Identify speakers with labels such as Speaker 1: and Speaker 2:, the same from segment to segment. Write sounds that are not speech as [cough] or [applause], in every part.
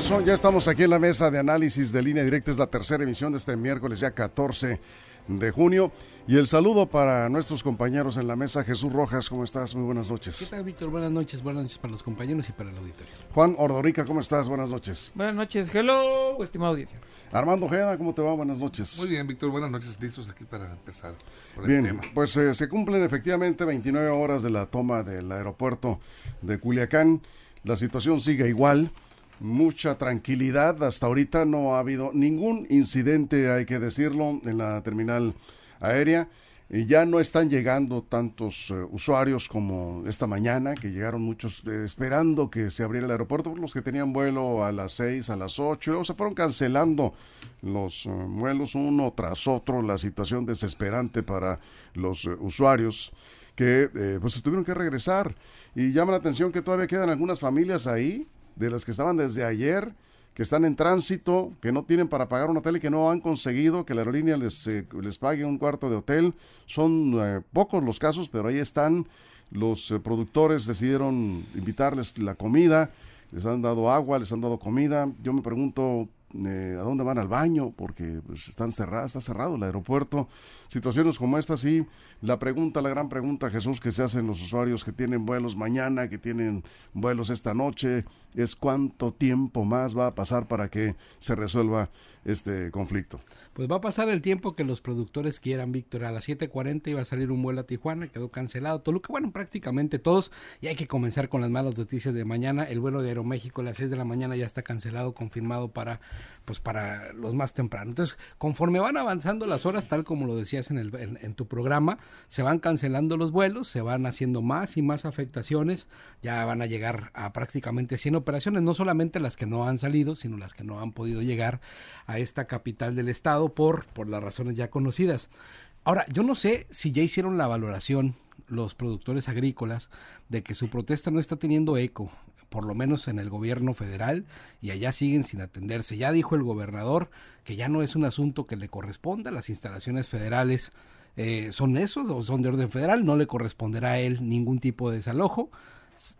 Speaker 1: Ya estamos aquí en la mesa de análisis de línea directa. Es la tercera emisión de este miércoles, ya 14 de junio. Y el saludo para nuestros compañeros en la mesa. Jesús Rojas, ¿cómo estás? Muy buenas noches.
Speaker 2: ¿Qué tal, Víctor? Buenas noches. Buenas noches para los compañeros y para el auditorio.
Speaker 1: Juan Ordorica, ¿cómo estás? Buenas noches.
Speaker 3: Buenas noches. Hello, estimado audiencia.
Speaker 1: Armando Ojeda, ¿cómo te va? Buenas noches.
Speaker 4: Muy bien, Víctor. Buenas noches. Listos aquí para empezar. Por
Speaker 1: bien,
Speaker 4: el tema.
Speaker 1: pues eh, se cumplen efectivamente 29 horas de la toma del aeropuerto de Culiacán. La situación sigue igual mucha tranquilidad. Hasta ahorita no ha habido ningún incidente, hay que decirlo, en la terminal aérea. Y ya no están llegando tantos eh, usuarios como esta mañana, que llegaron muchos eh, esperando que se abriera el aeropuerto, los que tenían vuelo a las 6, a las 8, luego se fueron cancelando los eh, vuelos uno tras otro, la situación desesperante para los usuarios que pues tuvieron que regresar. Y llama la atención que todavía quedan algunas familias ahí, de las que estaban desde ayer, que están en tránsito, que no tienen para pagar un hotel y que no han conseguido que la aerolínea les, eh, les pague un cuarto de hotel. Son eh, pocos los casos, pero ahí están. Los eh, productores decidieron invitarles la comida, les han dado agua, les han dado comida. Yo me pregunto eh, a dónde van al baño, porque pues, están cerrados, está cerrado el aeropuerto. Situaciones como esta, sí. La pregunta, la gran pregunta, Jesús, que se hacen los usuarios que tienen vuelos mañana, que tienen vuelos esta noche, es cuánto tiempo más va a pasar para que se resuelva este conflicto.
Speaker 2: Pues va a pasar el tiempo que los productores quieran, Víctor. A las 7.40 iba a salir un vuelo a Tijuana, quedó cancelado. Toluca, bueno, prácticamente todos. Y hay que comenzar con las malas noticias de mañana. El vuelo de Aeroméxico a las 6 de la mañana ya está cancelado, confirmado para, pues para los más tempranos. Entonces, conforme van avanzando las horas, tal como lo decías en, el, en, en tu programa, se van cancelando los vuelos, se van haciendo más y más afectaciones. Ya van a llegar a prácticamente 100 operaciones, no solamente las que no han salido, sino las que no han podido llegar a esta capital del estado por, por las razones ya conocidas. Ahora, yo no sé si ya hicieron la valoración los productores agrícolas de que su protesta no está teniendo eco, por lo menos en el gobierno federal, y allá siguen sin atenderse. Ya dijo el gobernador que ya no es un asunto que le corresponda, las instalaciones federales eh, son esos o son de orden federal, no le corresponderá a él ningún tipo de desalojo.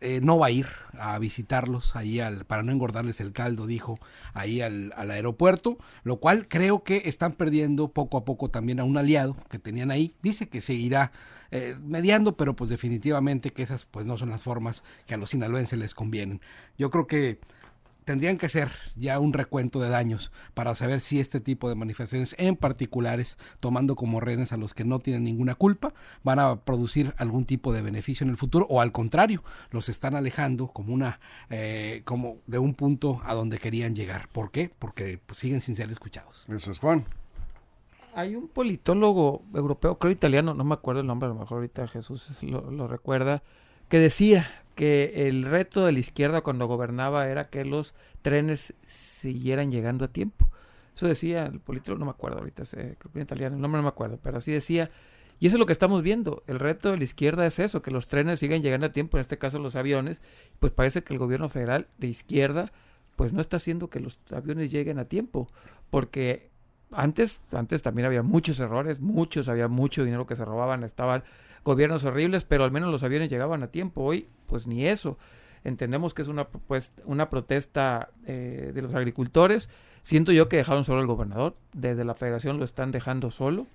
Speaker 2: Eh, no va a ir a visitarlos ahí al, para no engordarles el caldo, dijo, ahí al, al, aeropuerto, lo cual creo que están perdiendo poco a poco también a un aliado que tenían ahí. Dice que seguirá eh, mediando, pero pues definitivamente que esas pues no son las formas que a los sinaloenses les convienen. Yo creo que tendrían que hacer ya un recuento de daños para saber si este tipo de manifestaciones en particulares, tomando como rehenes a los que no tienen ninguna culpa, van a producir algún tipo de beneficio en el futuro o al contrario, los están alejando como una eh, como de un punto a donde querían llegar. ¿Por qué? Porque pues, siguen sin ser escuchados.
Speaker 1: Eso es Juan.
Speaker 3: Hay un politólogo europeo, creo italiano, no me acuerdo el nombre, a lo mejor ahorita Jesús lo, lo recuerda, que decía que el reto de la izquierda cuando gobernaba era que los trenes siguieran llegando a tiempo. Eso decía el politólogo, no me acuerdo ahorita, creo que en italiano, el nombre no me acuerdo, pero así decía. Y eso es lo que estamos viendo. El reto de la izquierda es eso, que los trenes sigan llegando a tiempo, en este caso los aviones. Pues parece que el gobierno federal de izquierda pues no está haciendo que los aviones lleguen a tiempo, porque antes, antes también había muchos errores, muchos, había mucho dinero que se robaban, estaban gobiernos horribles, pero al menos los aviones llegaban a tiempo. Hoy, pues ni eso. Entendemos que es una, pues, una protesta eh, de los agricultores. Siento yo que dejaron solo al gobernador. Desde la federación lo están dejando solo.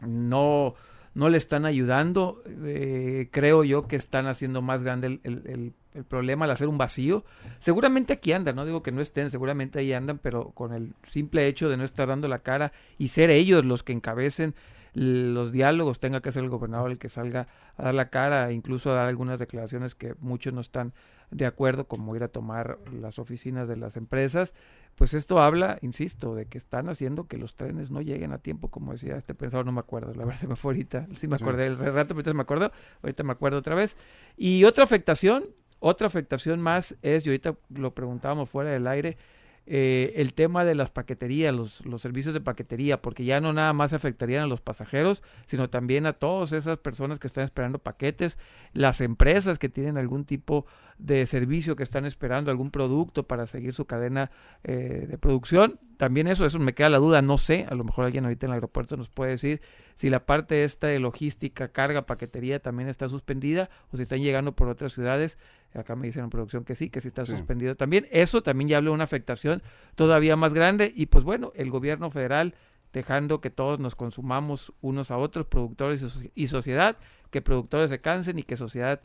Speaker 3: No, no le están ayudando. Eh, creo yo que están haciendo más grande el, el, el, problema al hacer un vacío. Seguramente aquí andan, no digo que no estén, seguramente ahí andan, pero con el simple hecho de no estar dando la cara y ser ellos los que encabecen los diálogos, tenga que ser el gobernador el que salga a dar la cara, incluso a dar algunas declaraciones que muchos no están de acuerdo, como ir a tomar las oficinas de las empresas, pues esto habla, insisto, de que están haciendo que los trenes no lleguen a tiempo, como decía este pensador, no me acuerdo, la verdad se me fue ahorita, sí me acordé el rato, pero me acuerdo, ahorita me acuerdo otra vez. Y otra afectación, otra afectación más es, y ahorita lo preguntábamos fuera del aire, eh, el tema de las paqueterías, los, los, servicios de paquetería, porque ya no nada más afectarían a los pasajeros, sino también a todas esas personas que están esperando paquetes, las empresas que tienen algún tipo de servicio, que están esperando algún producto para seguir su cadena eh, de producción. También eso, eso me queda la duda, no sé, a lo mejor alguien ahorita en el aeropuerto nos puede decir si la parte esta de logística, carga, paquetería también está suspendida o si están llegando por otras ciudades. Acá me dicen en producción que sí, que sí está suspendido también. Eso también ya habla de una afectación todavía más grande y pues bueno, el gobierno federal dejando que todos nos consumamos unos a otros, productores y sociedad, que productores se cansen y que sociedad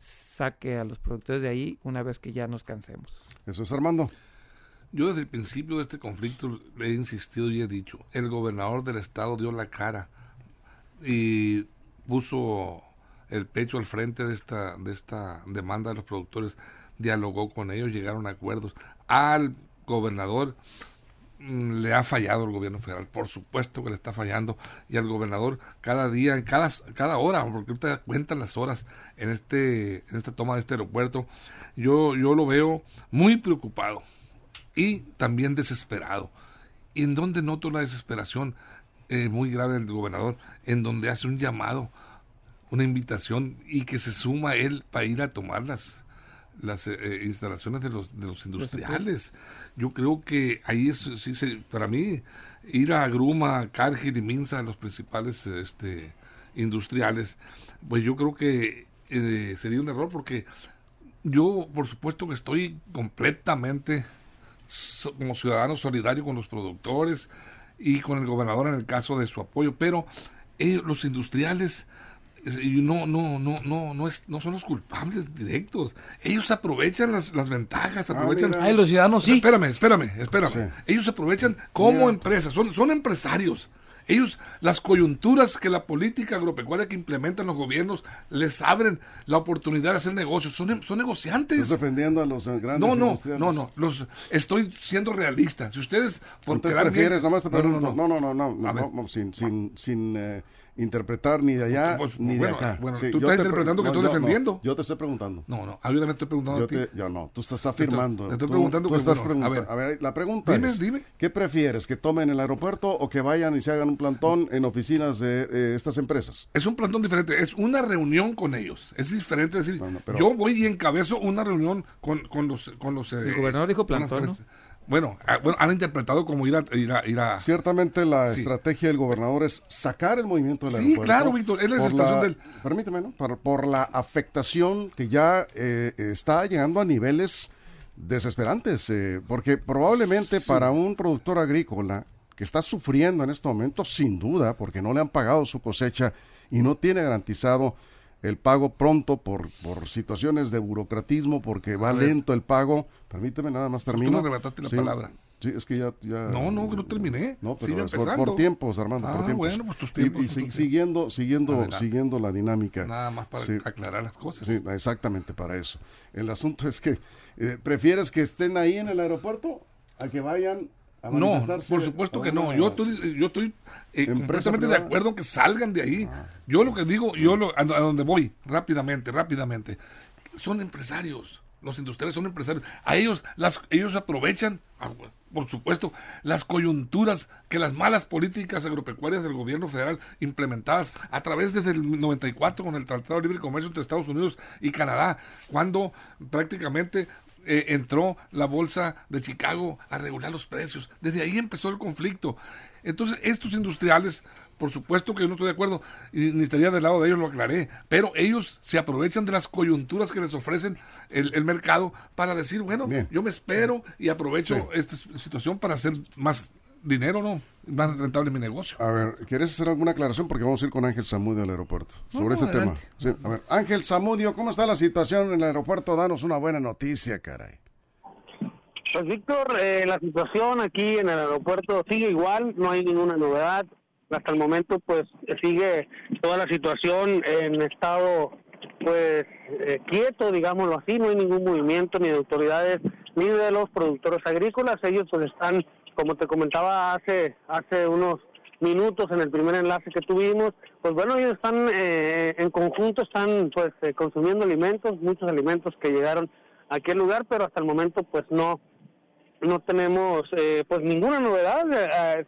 Speaker 3: saque a los productores de ahí una vez que ya nos cansemos.
Speaker 1: Eso es Armando.
Speaker 4: Yo desde el principio de este conflicto he insistido y he dicho, el gobernador del estado dio la cara y puso el pecho al frente de esta, de esta demanda de los productores, dialogó con ellos, llegaron a acuerdos. Al gobernador mm, le ha fallado el gobierno federal, por supuesto que le está fallando, y al gobernador cada día, cada, cada hora, porque usted cuentan las horas en este, en esta toma de este aeropuerto, yo, yo lo veo muy preocupado y también desesperado. ¿Y en donde noto la desesperación eh, muy grave del gobernador? En donde hace un llamado, una invitación y que se suma él para ir a tomar las, las eh, eh, instalaciones de los, de los industriales. Yo creo que ahí es, sí, se, para mí, ir a Gruma, Cargill y Minsa, los principales este, industriales, pues yo creo que sería un error porque yo, por supuesto, que estoy completamente como ciudadano solidario con los productores y con el gobernador en el caso de su apoyo, pero eh, los industriales no no no no no es no son los culpables directos. Ellos aprovechan las, las ventajas ah, aprovechan
Speaker 2: los ciudadanos sí.
Speaker 4: Espérame espérame espérame. Ellos aprovechan como empresas son son empresarios. Ellos, las coyunturas que la política agropecuaria que implementan los gobiernos les abren la oportunidad de hacer negocios. Son, son negociantes.
Speaker 1: ¿Estás defendiendo a los grandes
Speaker 4: No, no, no, no. Los, estoy siendo realista. Si ustedes,
Speaker 1: por prefieres, bien, te pregunto, no, no, no, no, no, no, sin, sin, sin eh, interpretar ni de allá pues, ni de acá.
Speaker 4: Bueno, tú estás interpretando que estoy defendiendo.
Speaker 1: yo te estoy preguntando.
Speaker 4: No, no, yo estoy preguntando
Speaker 1: yo
Speaker 4: a ti.
Speaker 1: yo no, tú estás afirmando.
Speaker 4: Te estoy, preguntando.
Speaker 1: Tú, estás preguntando. A ver, la pregunta
Speaker 4: dime,
Speaker 1: es,
Speaker 4: dime.
Speaker 1: ¿qué prefieres? ¿Que tomen el aeropuerto o que vayan y se hagan un plantón en oficinas de eh, estas empresas?
Speaker 4: Es un plantón diferente, es una reunión con ellos. Es diferente decir, yo voy y encabezo una reunión con, con los... Con los
Speaker 3: el gobernador dijo plantón, ¿no?
Speaker 4: Bueno, ah, bueno, han interpretado como ir a... Ir a, ir a
Speaker 1: Ciertamente la estrategia del gobernador es sacar el movimiento del
Speaker 4: sí, claro, Víctor, es la situación del...
Speaker 1: Permíteme, ¿no? Por, la afectación que ya eh, está llegando a niveles desesperantes, eh, porque probablemente para un productor agrícola que está sufriendo en este momento, sin duda, porque no le han pagado su cosecha y no tiene garantizado el pago pronto por, por situaciones de burocratismo, porque va lento el pago. Permíteme, nada más termino. Tú
Speaker 4: no arrebataste la palabra.
Speaker 1: Sí, es que ya,
Speaker 4: No, no, que no terminé.
Speaker 1: No, pero por, por, tiempos, Armando,
Speaker 4: ah,
Speaker 1: por tiempos.
Speaker 4: bueno, pues tus tiempos.
Speaker 1: Y, siguiendo, siguiendo, siguiendo la dinámica.
Speaker 4: Nada más para aclarar las cosas.
Speaker 1: Sí, exactamente para eso. El asunto es que, eh, ¿prefieres que estén ahí en el aeropuerto a que vayan
Speaker 4: no, por supuesto que no. Yo estoy, yo estoy eh, completamente de acuerdo en que salgan de ahí. Ah. Yo lo que digo, yo lo, a, donde voy, rápidamente, rápidamente, son empresarios. Los industriales son empresarios. A ellos, las, ellos aprovechan, ah, por supuesto, las coyunturas que las malas políticas agropecuarias del gobierno federal implementadas a través desde el 94 con el Tratado de Libre Comercio entre Estados Unidos y Canadá, cuando prácticamente eh, entró la bolsa de Chicago a regular los precios. Desde ahí empezó el conflicto. Entonces, estos industriales, por supuesto que yo no estoy de acuerdo, y ni estaría del lado de ellos, lo aclaré, pero ellos se aprovechan de las coyunturas que les ofrecen el, mercado para decir, bueno, yo me espero y aprovecho esta situación para hacer más dinero, ¿no? Más rentable mi negocio.
Speaker 1: A ver, ¿quieres hacer alguna aclaración? Porque vamos a ir con Ángel Zamudio al aeropuerto sobre ese tema. a ver, Ángel Zamudio, ¿cómo está la situación en el aeropuerto? Danos una buena noticia, caray.
Speaker 5: Pues Víctor, eh, la situación aquí en el aeropuerto sigue igual, no hay ninguna novedad. Hasta el momento, pues sigue toda la situación en estado, pues eh, quieto, digámoslo así, no hay ningún movimiento ni de autoridades ni de los productores agrícolas. Ellos pues están, como te comentaba hace, hace unos minutos en el primer enlace que tuvimos, pues bueno, ellos están eh, en conjunto, están pues eh, consumiendo alimentos, muchos alimentos que llegaron a aquel lugar, pero hasta el momento pues no no tenemos eh, pues ninguna novedad,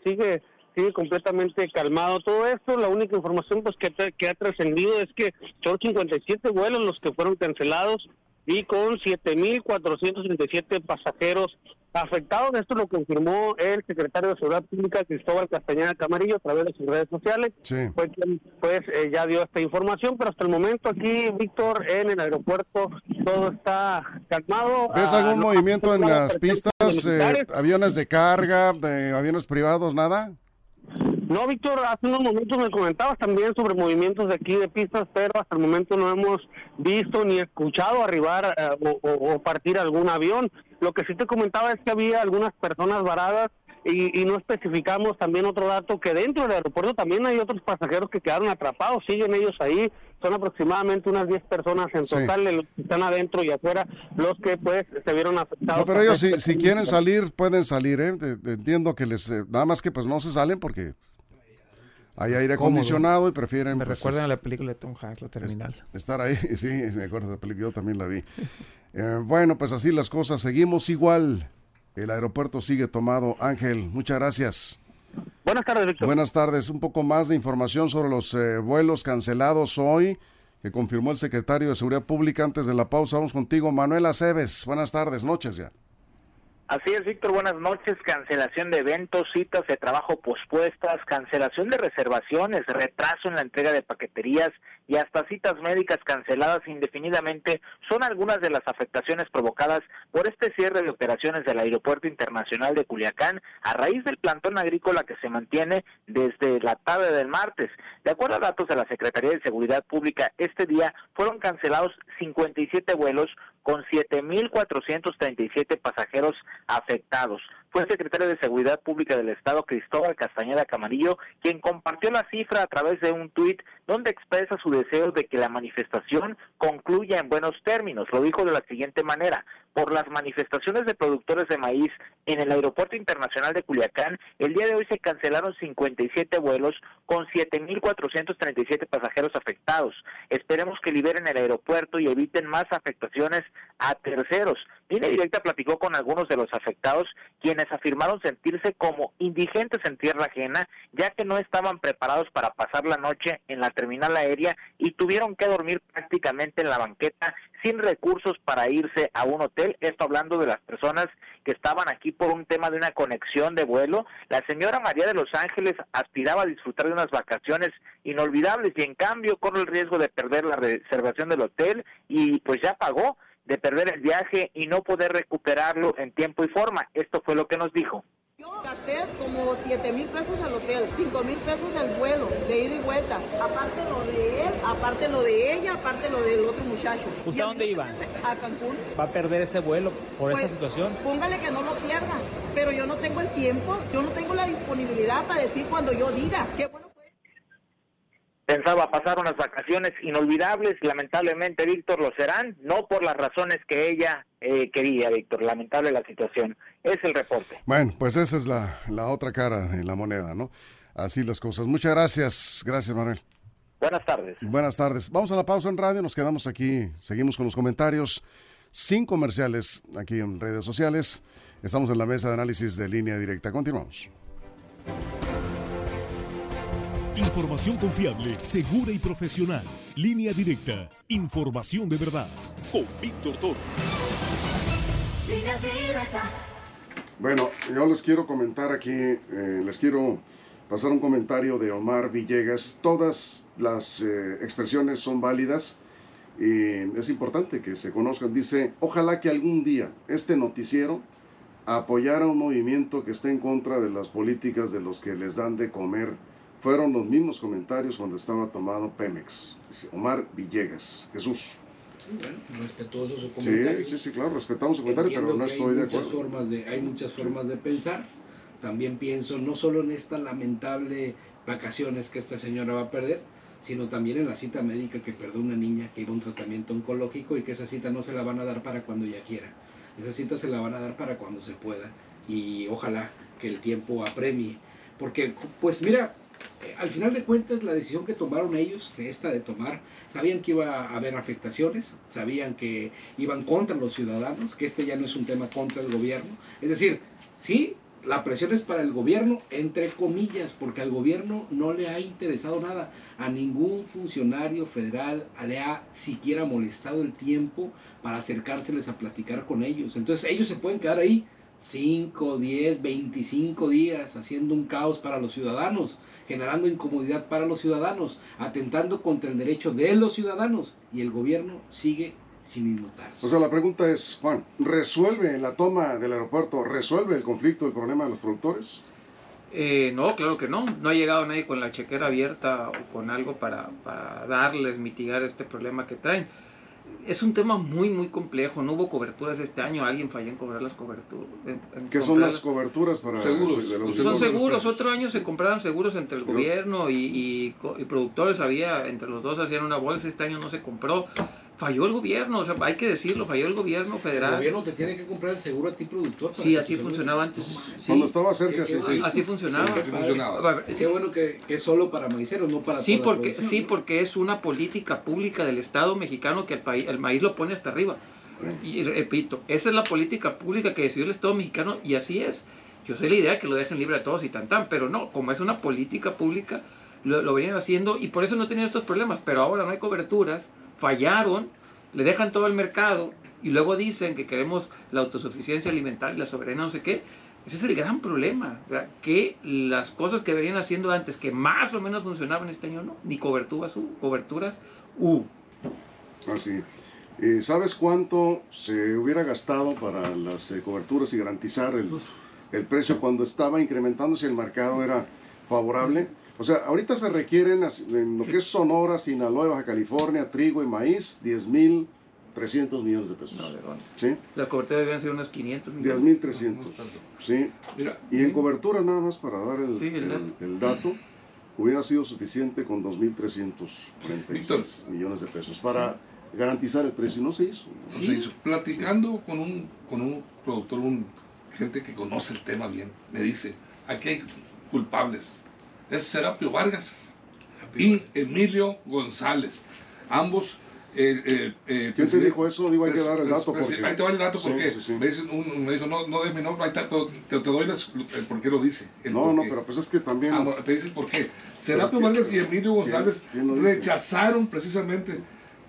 Speaker 5: sigue sigue completamente calmado todo esto. La única información pues que, que ha trascendido es que son 57 vuelos los que fueron cancelados y con 7.437 pasajeros afectados. Esto lo confirmó el secretario de Seguridad Pública, Cristóbal Castañeda Camarillo, a través de sus redes sociales.
Speaker 1: Sí.
Speaker 5: Fue quien pues, eh, ya dio esta información, pero hasta el momento aquí, Víctor, en el aeropuerto, todo está calmado.
Speaker 1: ¿Ves
Speaker 5: Ah,
Speaker 1: algún
Speaker 5: no
Speaker 1: movimiento en las pistas? eh, aviones de carga, de aviones privados, nada?
Speaker 5: No, Víctor, hace unos momentos me comentabas también sobre movimientos de aquí de pistas, pero hasta el momento no hemos visto ni escuchado arribar eh, o, o- o partir algún avión. Lo que sí te comentaba es que había algunas personas varadas y, y no especificamos también otro dato, que dentro del aeropuerto también hay otros pasajeros que quedaron atrapados, siguen ellos ahí, son aproximadamente unas 10 personas en total, los que están adentro y afuera, los que pues se vieron afectados.
Speaker 1: No, pero ellos si, si quieren salir, pueden salir, ¿eh? Entiendo que les... eh, nada más que pues no se salen porque hay aire
Speaker 3: cómodo.
Speaker 1: acondicionado y prefieren...
Speaker 3: Me
Speaker 1: pues,
Speaker 3: recuerdan a la película de Tom Hanks, la terminal.
Speaker 1: estar ahí. [laughs] Sí, me acuerdo de la película, yo también la vi. [laughs] Eh, bueno, pues así las cosas. Seguimos igual. El aeropuerto sigue tomado. Ángel, muchas gracias.
Speaker 5: Buenas tardes, Víctor.
Speaker 1: Buenas tardes. Un poco más de información sobre los eh, vuelos cancelados hoy, que confirmó el secretario de Seguridad Pública antes de la pausa. Vamos contigo, Manuel Aceves. Buenas tardes, noches ya.
Speaker 6: Así es, Víctor, buenas noches. Cancelación de eventos, citas de trabajo pospuestas, cancelación de reservaciones, retraso en la entrega de paqueterías y hasta citas médicas canceladas indefinidamente son algunas de las afectaciones provocadas por este cierre de operaciones del Aeropuerto Internacional de Culiacán a raíz del plantón agrícola que se mantiene desde la tarde del martes. De acuerdo a datos de la Secretaría de Seguridad Pública, este día fueron cancelados 57 vuelos con 7.437 pasajeros afectados. Fue el secretario de Seguridad Pública del Estado, Cristóbal Castañeda Camarillo, quien compartió la cifra a través de un tuit donde expresa su deseo de que la manifestación concluya en buenos términos. Lo dijo de la siguiente manera. Por las manifestaciones de productores de maíz en el Aeropuerto Internacional de Culiacán, el día de hoy se cancelaron 57 vuelos con 7.437 pasajeros afectados. Esperemos que liberen el aeropuerto y eviten más afectaciones a terceros. Línea Directa platicó con algunos de los afectados, quienes afirmaron sentirse como indigentes en tierra ajena, ya que no estaban preparados para pasar la noche en la terminal aérea y tuvieron que dormir prácticamente en la banqueta sin recursos para irse a un hotel. Esto hablando de las personas que estaban aquí por un tema de una conexión de vuelo. La señora María de los Ángeles aspiraba a disfrutar de unas vacaciones inolvidables y en cambio corre el riesgo de perder la reservación del hotel y pues ya pagó de perder el viaje y no poder recuperarlo en tiempo y forma. Esto fue lo que nos dijo.
Speaker 7: Yo gasté como 7 mil pesos al hotel, 5 mil pesos del vuelo, de ida y vuelta. Aparte lo de él, aparte lo de ella, aparte lo del otro muchacho.
Speaker 8: ¿Usted a dónde iba?
Speaker 7: A Cancún.
Speaker 8: va a perder ese vuelo por
Speaker 7: Pues,
Speaker 8: esta situación.
Speaker 7: Póngale que no lo pierda, pero yo no tengo el tiempo, yo no tengo la disponibilidad para decir cuando yo diga. Qué bueno fue.
Speaker 6: Pensaba pasar unas vacaciones inolvidables, lamentablemente, Víctor, lo serán, no por las razones que ella eh, quería, Víctor. Lamentable la situación. Es el reporte.
Speaker 1: Bueno, pues esa es la, la otra cara de la moneda, ¿no? Así las cosas. Muchas gracias. Gracias, Manuel.
Speaker 6: Buenas tardes.
Speaker 1: Buenas tardes. Vamos a la pausa en radio, nos quedamos aquí, seguimos con los comentarios, sin comerciales aquí en redes sociales. Estamos en la mesa de análisis de línea directa. Continuamos.
Speaker 9: Información confiable, segura y profesional. Línea directa. Información de verdad. Con Víctor Toro.
Speaker 1: Bueno, yo les quiero comentar aquí, eh, les quiero pasar un comentario de Omar Villegas. Todas las eh, expresiones son válidas y es importante que se conozcan. Dice, ojalá que algún día este noticiero apoyara un movimiento que esté en contra de las políticas de los que les dan de comer. Fueron los mismos comentarios cuando estaba tomado Pemex. Dice Omar Villegas. Jesús.
Speaker 2: Bueno, respetuoso su comentario.
Speaker 1: sí, sí, claro, respetamos su comentario, pero no estoy de
Speaker 2: hay muchas
Speaker 1: acuerdo.
Speaker 2: Formas de, hay muchas formas de pensar. También pienso no solo en esta lamentable vacaciones que esta señora va a perder, sino también en la cita médica que perdió una niña que iba a un tratamiento oncológico y que esa cita no se la van a dar para cuando ella quiera.
Speaker 10: Esa cita se la van a dar para cuando se pueda y ojalá que el tiempo apremie. Porque, pues mira, eh, al final de cuentas la decisión que tomaron ellos, esta de tomar, sabían que iba a haber afectaciones, sabían que iban contra los ciudadanos, que este ya no es un tema contra el gobierno. Es decir, sí, la presión es para el gobierno, entre comillas, porque al gobierno no le ha interesado nada. A ningún funcionario federal le ha siquiera molestado el tiempo para acercárseles a platicar con ellos. Entonces ellos se pueden quedar ahí 5, 10, 25 días haciendo un caos para los ciudadanos, generando incomodidad para los ciudadanos, atentando contra el derecho de los ciudadanos y el gobierno sigue sin inmutarse.
Speaker 1: O sea, la pregunta es, Juan, ¿resuelve la toma del aeropuerto, resuelve el conflicto, el problema de los productores?
Speaker 3: Eh, no, claro que no. No ha llegado nadie con la chequera abierta o con algo para, para darles, mitigar este problema que traen es un tema muy, muy complejo. No hubo coberturas este año. Alguien falló en cobrar las coberturas.
Speaker 1: ¿Qué son las coberturas para
Speaker 4: seguros?
Speaker 3: son seguros. Otro año se compraron seguros entre el gobierno y, y, productores. Había, entre los dos hacían una bolsa. Este año no se compró falló el gobierno, o sea, hay que decirlo, falló el gobierno federal.
Speaker 10: El gobierno te tiene que comprar el seguro a ti productor.
Speaker 3: sí, así funcionaba antes.
Speaker 1: Cuando estaba cerca, sí,
Speaker 3: sí. Así funcionaba.
Speaker 10: Así funcionaba. Qué bueno que, es solo para maiceros, no para
Speaker 3: sí, porque Sí, porque es una política pública del Estado mexicano que el, país, el maíz lo pone hasta arriba. Y repito, esa es la política pública que decidió el Estado mexicano y así es. Yo sé la idea que lo dejen libre a todos y tan tan, pero no, como es una política pública, lo, lo venían haciendo y por eso no tenían estos problemas. Pero ahora no hay coberturas, fallaron le dejan todo el mercado y luego dicen que queremos la autosuficiencia alimentaria, la soberanía, no sé qué. Ese es el gran problema, que las cosas que venían haciendo antes, que más o menos funcionaban este año, no, ni coberturas hubo, coberturas hubo.
Speaker 1: Así. Ah, ¿Sabes cuánto se hubiera gastado para las eh, coberturas y garantizar el, el precio cuando estaba incrementándose el mercado era favorable? O sea, ahorita se requieren en lo que es Sonora, Sinaloa, Baja California, trigo y maíz, 10 mil 300 millones de pesos. ¿Sí?
Speaker 3: La cobertura deben ser unos 500
Speaker 1: millones. 10 mil 300. ¿Sí? y en cobertura, nada más para dar el, dato, hubiera sido suficiente con 2.346 millones de pesos para garantizar el precio. No se hizo.
Speaker 4: No se hizo. Platicando con un, con un productor, un gente que conoce el tema bien, me dice, aquí hay culpables es Serapio Vargas y Emilio González. Ambos.
Speaker 1: Eh, eh, eh ¿Quién te dijo eso? Digo, hay que dar el dato.
Speaker 4: Porque... Ahí te va el dato porque Me, un, me, dijo, no, no des mi nombre, te, te, doy el por qué lo dice.
Speaker 1: no, no, pero pues es que también.
Speaker 4: Ah, te dice por qué. Serapio Vargas y Emilio González rechazaron precisamente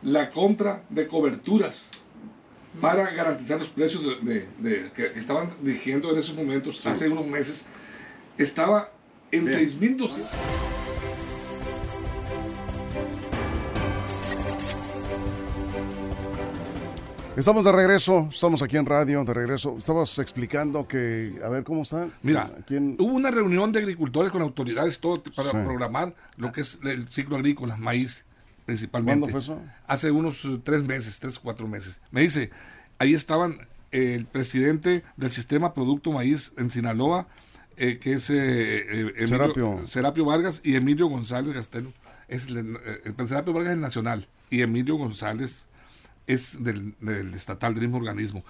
Speaker 4: la compra de coberturas para garantizar los precios de, de, que estaban dirigiendo en esos momentos, hace unos meses. Estaba en 6.200.
Speaker 1: Estamos de regreso, estamos aquí en radio, de regreso. Estabas explicando que, a ver, ¿cómo está?
Speaker 4: Mira, hubo una reunión de agricultores con autoridades, todo para programar lo que es el ciclo agrícola, maíz principalmente.
Speaker 1: ¿Cuándo fue eso?
Speaker 4: Hace unos eh, tres meses, tres, cuatro meses. Me dice, ahí estaban el presidente del sistema Producto Maíz en Sinaloa, eh, que es eh, eh Serapio. Vargas y Emilio González Gastelo. Es el, Serapio Vargas es nacional y Emilio González es del, estatal, del mismo organismo.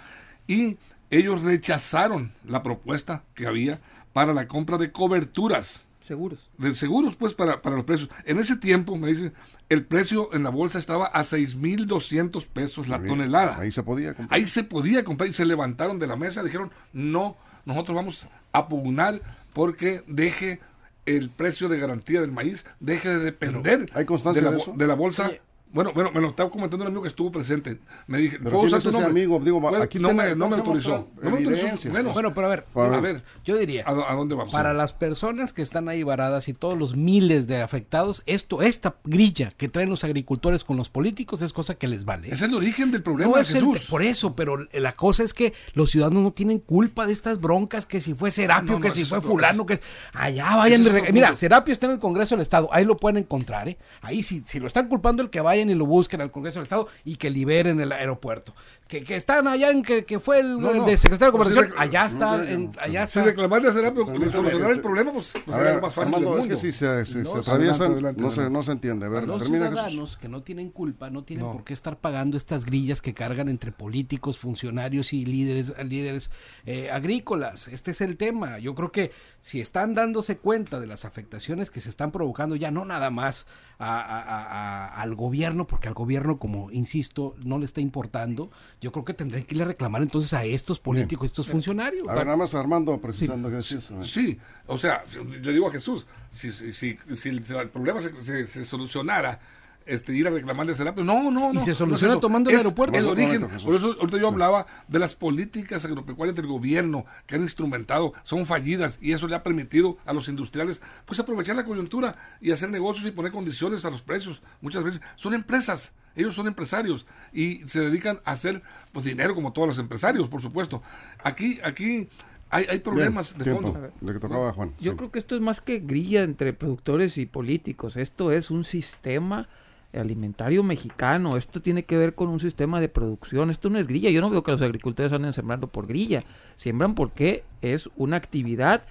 Speaker 4: Y ellos rechazaron la propuesta que había para la compra de coberturas.
Speaker 3: Seguros.
Speaker 4: De seguros, pues, para, para los precios. En ese tiempo, me dicen, el precio en la bolsa estaba a 6.200 pesos la tonelada.
Speaker 1: Ahí se podía comprar.
Speaker 4: Ahí se podía comprar y se levantaron de la mesa y dijeron, no, nosotros vamos a pugnar porque deje el precio de garantía del maíz, deje de depender
Speaker 1: ¿Hay constancia
Speaker 4: de, la,
Speaker 1: de, eso?
Speaker 4: de la bolsa. Bueno, bueno, me lo estaba comentando un amigo que estuvo presente. Me dije,
Speaker 1: ¿puedo usar tu nombre? amigo? Digo, aquí
Speaker 4: no, me, no me autorizó. No me autorizó.
Speaker 2: Bueno, bueno, pero a ver, a ver, yo diría,
Speaker 4: ¿a, dónde vamos?
Speaker 2: Para las personas que están ahí varadas y todos los miles de afectados, esto, esta grilla que traen los agricultores con los políticos es cosa que les vale.
Speaker 4: Es el origen del problema, Jesús.
Speaker 2: por eso, pero la cosa es que los ciudadanos no tienen culpa de estas broncas, que si fue Serapio, que si fue fulano, que allá vayan. De... Mira, Serapio está en el Congreso del Estado, ahí lo pueden encontrar, ¿eh? Ahí si, si lo están culpando el que vaya vayan y lo busquen al Congreso del Estado y que liberen el aeropuerto. Que, que están allá en que, que fue el,
Speaker 4: No,
Speaker 2: el
Speaker 4: no.
Speaker 2: de secretario de
Speaker 4: Pues sí
Speaker 2: Gobernación,
Speaker 4: recla-
Speaker 2: allá está,
Speaker 1: no,
Speaker 2: en- allá
Speaker 4: Si reclamarle a Serapio,
Speaker 1: Permítame,
Speaker 4: solucionar el problema, pues, pues
Speaker 1: A
Speaker 4: lo más fácil
Speaker 1: Armando,
Speaker 4: del
Speaker 1: es que si se, se-
Speaker 4: No,
Speaker 1: se atraviesan,
Speaker 4: adelante,
Speaker 1: no, se, no se entiende. A ver,
Speaker 2: los
Speaker 1: termina Jesús.
Speaker 2: ciudadanos que no tienen culpa no tienen
Speaker 4: No.
Speaker 2: por qué estar pagando estas grillas que cargan entre políticos, funcionarios y líderes líderes eh, agrícolas. Este es el tema. Yo creo que si están dándose cuenta de las afectaciones que se están provocando ya no nada más a- a- a- a- al gobierno, porque al gobierno, como insisto, no le está importando, yo creo que tendrían que ir a reclamar entonces a estos políticos, estos funcionarios.
Speaker 1: A ver, nada más Armando, precisando que decías.
Speaker 4: Sí, o sea, le digo a Jesús, si, si, si, si el, si el problema se, se- se solucionara, este, ir a reclamarle a Serapio, no, no,
Speaker 2: Y
Speaker 4: no.
Speaker 2: se
Speaker 4: no es
Speaker 2: soluciona tomando el
Speaker 4: Es
Speaker 2: aeropuerto.
Speaker 4: El
Speaker 1: Un
Speaker 4: origen,
Speaker 1: momento,
Speaker 4: por eso ahorita yo hablaba de las políticas agropecuarias del gobierno que han instrumentado, son fallidas y eso le ha permitido a los industriales pues aprovechar la coyuntura y hacer negocios y poner condiciones a los precios. Muchas veces son empresas. Ellos son empresarios y se dedican a hacer pues dinero como todos los empresarios, por supuesto. Aquí, aquí hay, hay problemas
Speaker 1: Bien,
Speaker 4: de
Speaker 1: tiempo.
Speaker 4: fondo.
Speaker 1: Le que tocaba a Juan.
Speaker 3: Yo
Speaker 1: sí.
Speaker 3: creo que esto es más que grilla entre productores y políticos. Esto es un sistema alimentario mexicano. Esto tiene que ver con un sistema de producción. Esto no es grilla. Yo no veo que los agricultores anden sembrando por grilla. Siembran porque es una actividad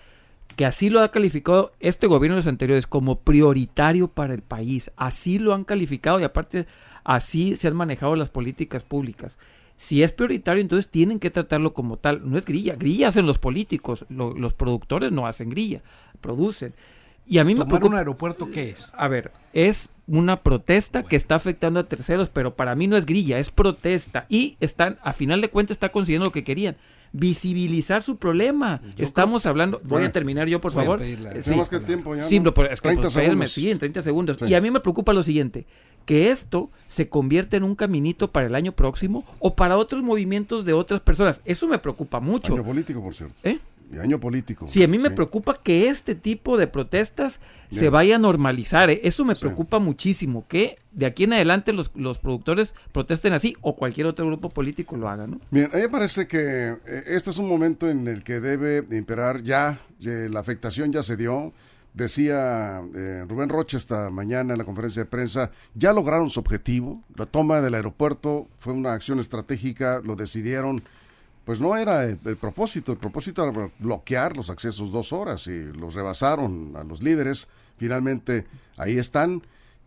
Speaker 3: que así lo ha calificado este gobierno de los anteriores como prioritario para el país. Así lo han calificado y aparte así se han manejado las políticas públicas. Si es prioritario, entonces tienen que tratarlo como tal. No es grilla. Grilla hacen los políticos. Lo- los productores no hacen grilla. Producen. Y a mí me
Speaker 2: ¿Tomar un aeropuerto qué es?
Speaker 3: A ver, es una protesta que está afectando a terceros, pero para mí no es grilla, es protesta. Y están, a final de cuentas, está consiguiendo lo que querían. Visibilizar su problema. Estamos hablando. Voy
Speaker 1: Bueno,
Speaker 3: a terminar yo, por favor. Eh,
Speaker 1: Tenemos que el tiempo ya.
Speaker 3: Sí, pero es que
Speaker 1: 30
Speaker 3: pues,
Speaker 1: segundos.
Speaker 3: sí, en 30 segundos.
Speaker 1: Sí.
Speaker 3: Y a mí me preocupa lo siguiente, que esto se convierta en un caminito para el año próximo o para otros movimientos de otras personas. Eso me preocupa mucho.
Speaker 1: Año político, por cierto.
Speaker 3: ¿Eh?
Speaker 1: Y año político.
Speaker 3: Sí, a mí me
Speaker 1: Sí.
Speaker 3: preocupa que este tipo de protestas se vaya a normalizar. ¿eh? Eso me
Speaker 1: Sí.
Speaker 3: preocupa muchísimo. Que de aquí en adelante los, los productores protesten así o cualquier otro grupo político lo haga, ¿no?
Speaker 1: Bien, a mí me parece que eh, este es un momento en el que debe imperar ya, eh, la afectación ya se dio. Decía eh, Rubén Rocha esta mañana en la conferencia de prensa, ya lograron su objetivo. La toma del aeropuerto fue una acción estratégica, lo decidieron. Pues no era el, propósito, el propósito era bloquear los accesos dos horas y los rebasaron a los líderes. Finalmente ahí están.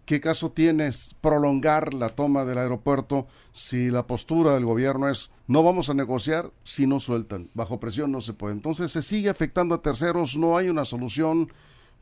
Speaker 1: ¿Qué caso tiene prolongar la toma del aeropuerto si la postura del gobierno es no vamos a negociar si no sueltan? Bajo presión no se puede. Entonces se sigue afectando a terceros, no hay una solución.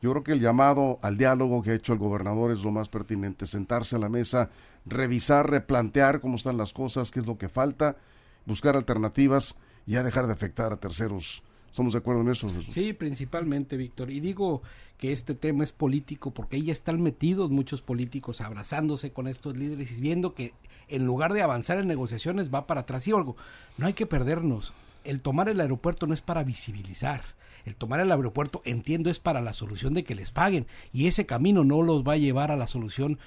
Speaker 1: Yo creo que el llamado al diálogo que ha hecho el gobernador es lo más pertinente, sentarse a la mesa, revisar, replantear cómo están las cosas, qué es lo que falta, buscar alternativas y ya dejar de afectar a terceros. ¿Estamos de acuerdo en eso, Jesús?
Speaker 2: Sí, principalmente, Víctor. Y digo que este tema es político porque ahí ya están metidos muchos políticos abrazándose con estos líderes y viendo que en lugar de avanzar en negociaciones va para atrás. Y algo, no hay que perdernos. El tomar el aeropuerto no es para visibilizar. El tomar el aeropuerto, entiendo, es para la solución de que les paguen. Y ese camino no los va a llevar a la solución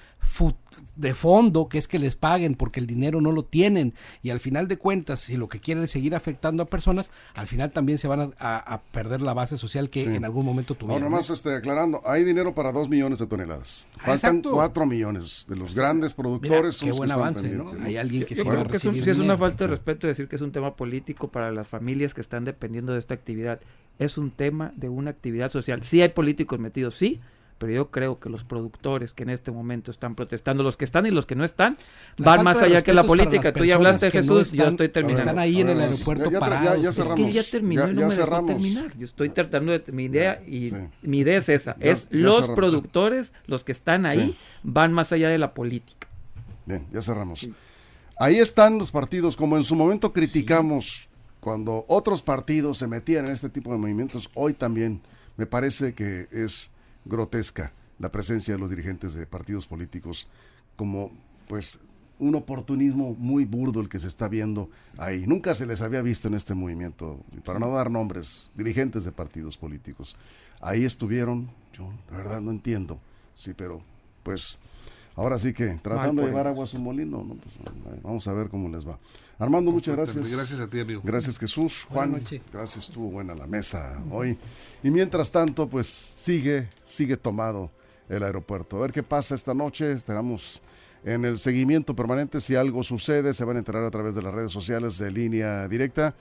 Speaker 2: de fondo, que es que les paguen, porque el dinero no lo tienen. Y al final de cuentas, si lo que quieren es seguir afectando a personas, al final también se van a, a- a perder la base social que
Speaker 1: Sí.
Speaker 2: en algún momento tuvieron. ¿no?
Speaker 1: este, aclarando, hay dinero para dos millones de toneladas. Faltan
Speaker 2: Exacto.
Speaker 1: cuatro millones de los grandes
Speaker 2: Mira,
Speaker 1: productores. son
Speaker 2: qué buen
Speaker 1: están
Speaker 2: avance, Hay alguien que
Speaker 3: Yo
Speaker 2: sí va a
Speaker 3: creo que es, un- una falta de respeto decir que es un tema político para las familias que están dependiendo de esta actividad. Es un tema de una actividad social. Sí hay políticos metidos, sí, pero yo creo que los productores que en este momento están protestando, los que están y los que no están,
Speaker 2: La
Speaker 3: van más allá que la política. Tú ya hablaste,
Speaker 2: que no
Speaker 3: Jesús, yo
Speaker 2: están-
Speaker 3: estoy terminando.
Speaker 2: están ahí en el aeropuerto
Speaker 1: ya- ya- ya-
Speaker 2: parados.
Speaker 1: ya
Speaker 2: Es que
Speaker 3: Es
Speaker 1: cerramos.
Speaker 3: que ya terminó y no me dejó
Speaker 1: cerramos.
Speaker 3: terminar. Yo estoy tratando de mi idea y
Speaker 1: Sí.
Speaker 3: mi idea es esa.
Speaker 1: Ya-
Speaker 3: es
Speaker 1: ya
Speaker 3: los
Speaker 1: cerramos.
Speaker 3: productores, los que están ahí,
Speaker 1: Sí.
Speaker 3: van más allá de la política.
Speaker 1: Bien, ya cerramos. Ahí están los partidos, como en su momento criticamos cuando otros partidos se metían en este tipo de movimientos, hoy también me parece que es grotesca la presencia de los dirigentes de partidos políticos como pues un oportunismo muy burdo el que se está viendo ahí. Nunca se les había visto en este movimiento, para no dar nombres, dirigentes de partidos políticos. Ahí estuvieron, yo la verdad no entiendo, sí, pero pues ahora sí que tratando de llevar agua a su molino, ¿no? Pues, vamos a ver cómo les va. Armando, muchas gracias.
Speaker 4: Gracias a ti, amigo.
Speaker 1: Gracias Jesús, Juan, gracias, estuvo buena la mesa hoy. Y mientras tanto, pues sigue, sigue tomado el aeropuerto. A ver qué pasa esta noche, esperamos en el seguimiento permanente. Si algo sucede, se van a enterar a través de las redes sociales de línea directa,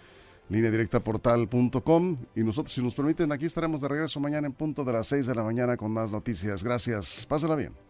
Speaker 1: línea directa portal.com. Y nosotros, si nos permiten, aquí estaremos de regreso mañana en punto de las 6 de la mañana con más noticias. Gracias. Pásala bien.